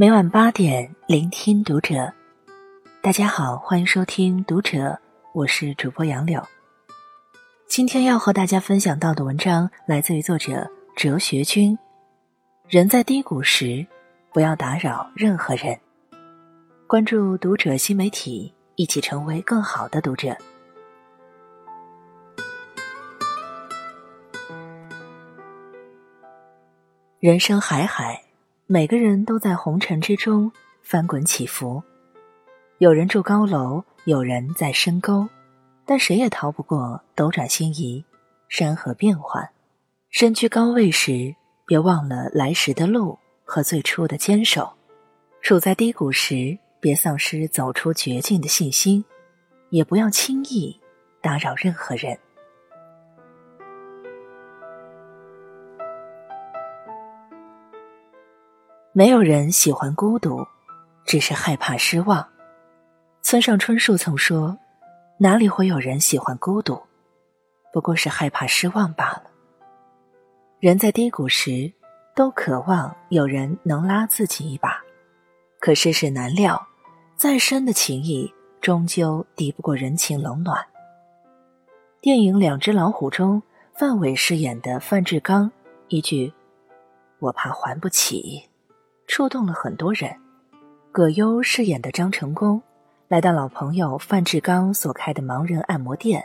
每晚八点，聆听读者。大家好，欢迎收听《读者》，我是主播杨柳。今天要和大家分享到的文章来自于作者哲学君。人在低谷时，不要打扰任何人。关注《读者》新媒体，一起成为更好的读者。人生海海。每个人都在红尘之中翻滚起伏，有人住高楼，有人在深沟，但谁也逃不过斗转星移、山河变幻。身居高位时，别忘了来时的路和最初的坚守；处在低谷时，别丧失走出绝境的信心，也不要轻易打扰任何人。没有人喜欢孤独，只是害怕失望。村上春树曾说：“哪里会有人喜欢孤独？不过是害怕失望罢了。”人在低谷时，都渴望有人能拉自己一把。可世事难料，再深的情谊，终究敌不过人情冷暖。电影《两只老虎》中，范伟饰演的范志刚一句：“我怕还不起。”触动了很多人。葛优饰演的张成功来到老朋友范志刚所开的盲人按摩店，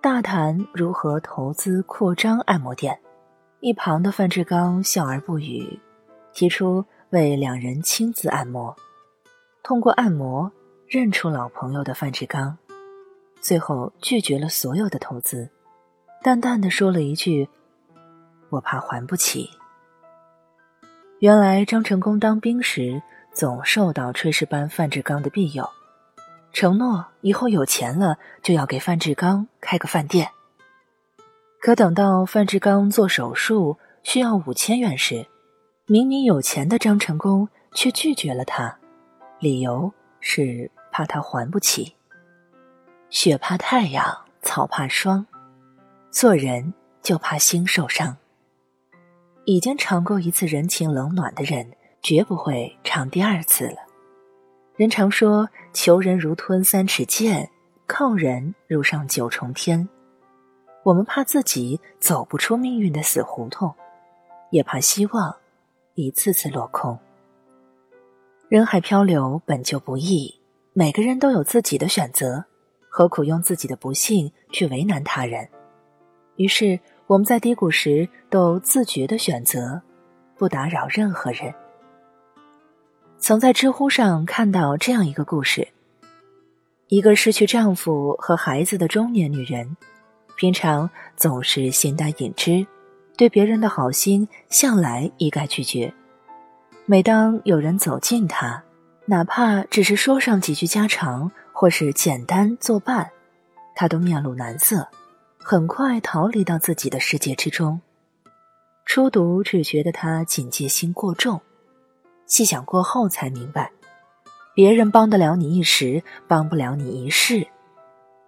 大谈如何投资扩张按摩店。一旁的范志刚笑而不语，提出为两人亲自按摩。通过按摩认出老朋友的范志刚，最后拒绝了所有的投资，淡淡的说了一句：“我怕还不起。”原来张成功当兵时总受到炊事班范志刚的庇佑，承诺以后有钱了就要给范志刚开个饭店。可等到范志刚做手术需要五千元时，明明有钱的张成功却拒绝了他，理由是怕他还不起。雪怕太阳，草怕霜，做人就怕心受伤。已经尝过一次人情冷暖的人，绝不会尝第二次了。人常说，求人如吞三尺剑，靠人如上九重天。我们怕自己走不出命运的死胡同，也怕希望一次次落空。人海漂流本就不易，每个人都有自己的选择，何苦用自己的不幸去为难他人？于是。我们在低谷时都自觉的选择，不打扰任何人。曾在知乎上看到这样一个故事：一个失去丈夫和孩子的中年女人，平常总是形单影只，对别人的好心向来一概拒绝。每当有人走近她，哪怕只是说上几句家常，或是简单作伴，她都面露难色。很快逃离到自己的世界之中。初读只觉得他警戒心过重，细想过后才明白，别人帮得了你一时，帮不了你一世。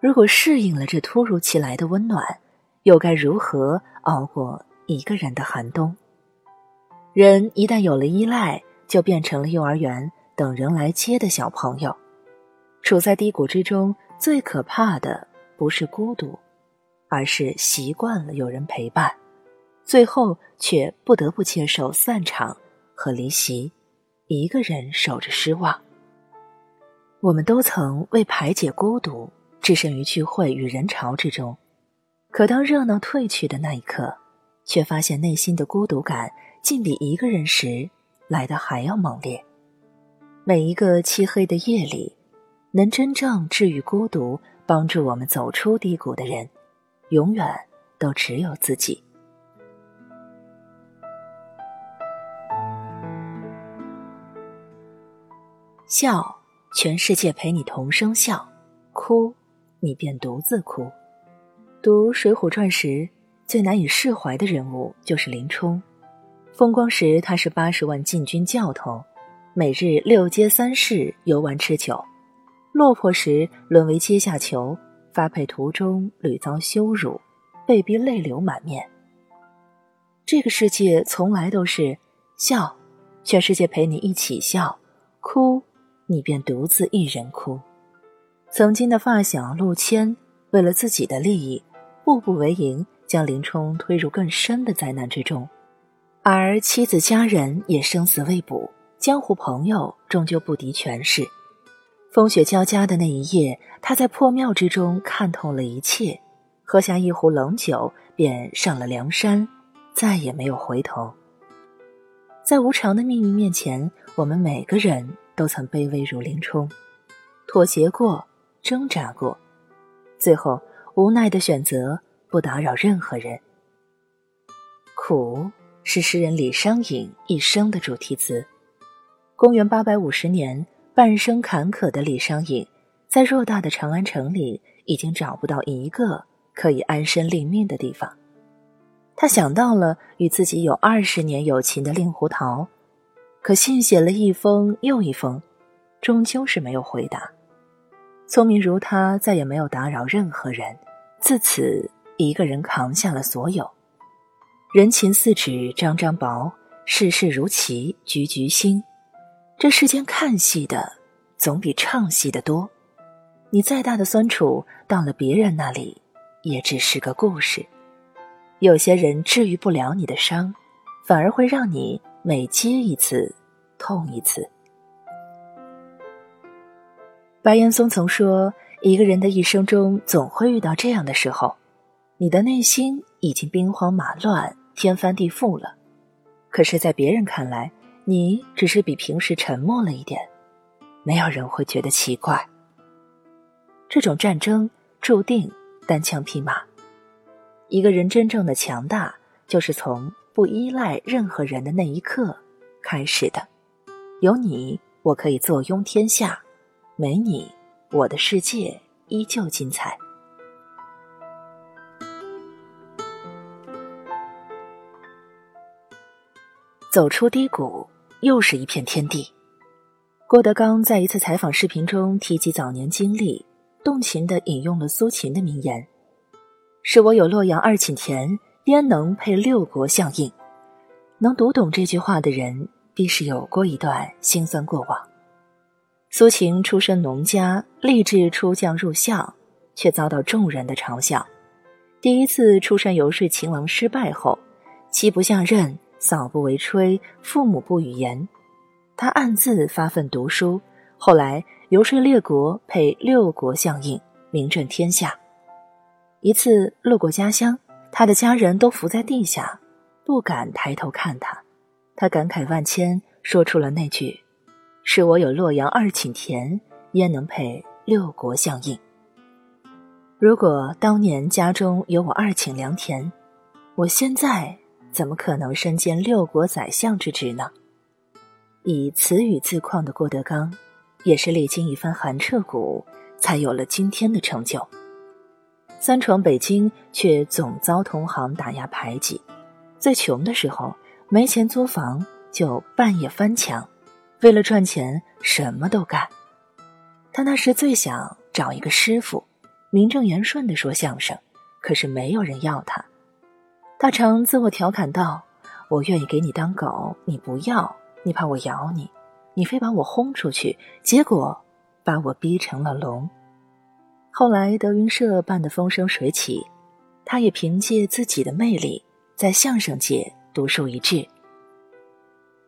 如果适应了这突如其来的温暖，又该如何熬过一个人的寒冬？人一旦有了依赖，就变成了幼儿园等人来接的小朋友。处在低谷之中，最可怕的不是孤独。而是习惯了有人陪伴，最后却不得不接受散场和离席，一个人守着失望。我们都曾为排解孤独，置身于聚会与人潮之中，可当热闹褪去的那一刻，却发现内心的孤独感竟比一个人时来的还要猛烈。每一个漆黑的夜里，能真正治愈孤独、帮助我们走出低谷的人。永远都只有自己。笑，全世界陪你同声笑；哭，你便独自哭。读《水浒传》时，最难以释怀的人物就是林冲。风光时，他是八十万禁军教头，每日六街三市游玩吃酒；落魄时，沦为阶下囚。发配途中屡遭羞辱，被逼泪流满面。这个世界从来都是笑，全世界陪你一起笑，哭你便独自一人哭。曾经的发小陆谦，为了自己的利益，步步为营，将林冲推入更深的灾难之中，而妻子家人也生死未卜，江湖朋友终究不敌权势。风雪交加的那一夜，他在破庙之中看透了一切，喝下一壶冷酒，便上了梁山，再也没有回头。在无常的命运面前，我们每个人都曾卑微如林冲，妥协过，挣扎过，最后无奈的选择不打扰任何人。苦是诗人李商隐一生的主题词。公元八百五十年。半生坎坷的李商隐，在偌大的长安城里，已经找不到一个可以安身立命的地方。他想到了与自己有二十年友情的令狐桃，可信写了一封又一封，终究是没有回答。聪明如他，再也没有打扰任何人，自此一个人扛下了所有。人情似纸张张薄，世事如棋局局新。这世间看戏的，总比唱戏的多。你再大的酸楚，到了别人那里，也只是个故事。有些人治愈不了你的伤，反而会让你每接一次，痛一次。白岩松曾说：“一个人的一生中，总会遇到这样的时候，你的内心已经兵荒马乱、天翻地覆了，可是，在别人看来。”你只是比平时沉默了一点，没有人会觉得奇怪。这种战争注定单枪匹马。一个人真正的强大，就是从不依赖任何人的那一刻开始的。有你，我可以坐拥天下；没你，我的世界依旧精彩。走出低谷。又是一片天地。郭德纲在一次采访视频中提及早年经历，动情的引用了苏秦的名言：“是我有洛阳二顷田，焉能配六国相印？”能读懂这句话的人，必是有过一段辛酸过往。苏秦出身农家，立志出将入相，却遭到众人的嘲笑。第一次出山游说秦王失败后，妻不下任。嫂不为炊，父母不语言，他暗自发奋读书，后来游说列国，配六国相印，名震天下。一次路过家乡，他的家人都伏在地下，不敢抬头看他。他感慨万千，说出了那句：“是我有洛阳二顷田，焉能配六国相印？”如果当年家中有我二顷良田，我现在。怎么可能身兼六国宰相之职呢？以词语自况的郭德纲，也是历经一番寒彻骨，才有了今天的成就。三闯北京，却总遭同行打压排挤。最穷的时候，没钱租房，就半夜翻墙，为了赚钱，什么都干。他那时最想找一个师傅，名正言顺的说相声，可是没有人要他。大成自我调侃道：“我愿意给你当狗，你不要，你怕我咬你，你非把我轰出去，结果把我逼成了龙。”后来德云社办得风生水起，他也凭借自己的魅力在相声界独树一帜。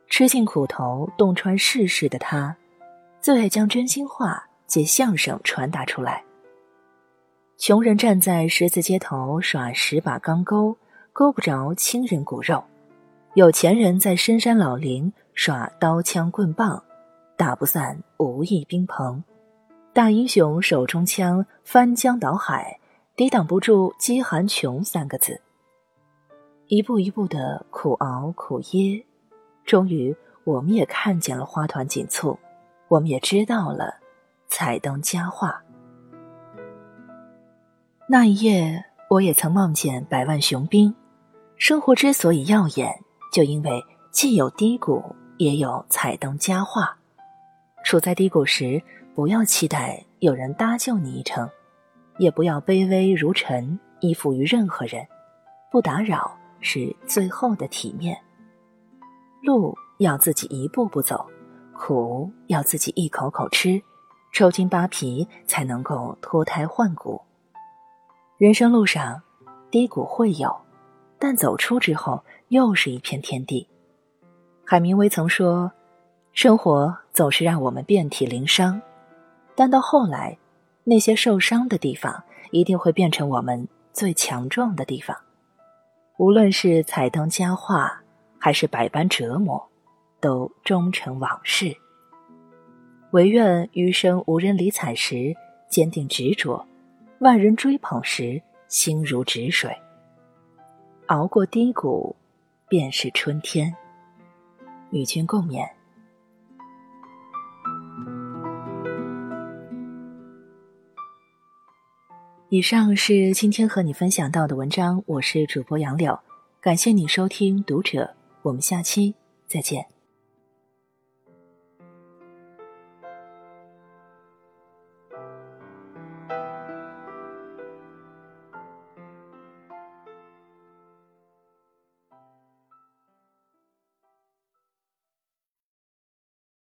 吃尽苦头、洞穿世事的他，最爱将真心话借相声传达出来。穷人站在十字街头耍十把钢钩。勾不着亲人骨肉，有钱人在深山老林耍刀枪棍棒，打不散无义兵朋。大英雄手中枪，翻江倒海，抵挡不住饥寒穷三个字。一步一步的苦熬苦噎，终于我们也看见了花团锦簇，我们也知道了彩灯佳话。那一夜，我也曾梦见百万雄兵。生活之所以耀眼，就因为既有低谷，也有彩灯佳话。处在低谷时，不要期待有人搭救你一程，也不要卑微如尘，依附于任何人。不打扰是最后的体面。路要自己一步步走，苦要自己一口口吃，抽筋扒皮才能够脱胎换骨。人生路上，低谷会有，但走出之后又是一片天地。海明威曾说：“生活总是让我们遍体鳞伤，但到后来，那些受伤的地方一定会变成我们最强壮的地方。无论是彩灯佳话，还是百般折磨，都终成往事。唯愿余生无人理睬时，坚定执着。”万人追捧时，心如止水。熬过低谷，便是春天。与君共勉。以上是今天和你分享到的文章，我是主播杨柳，感谢你收听《读者》，我们下期再见。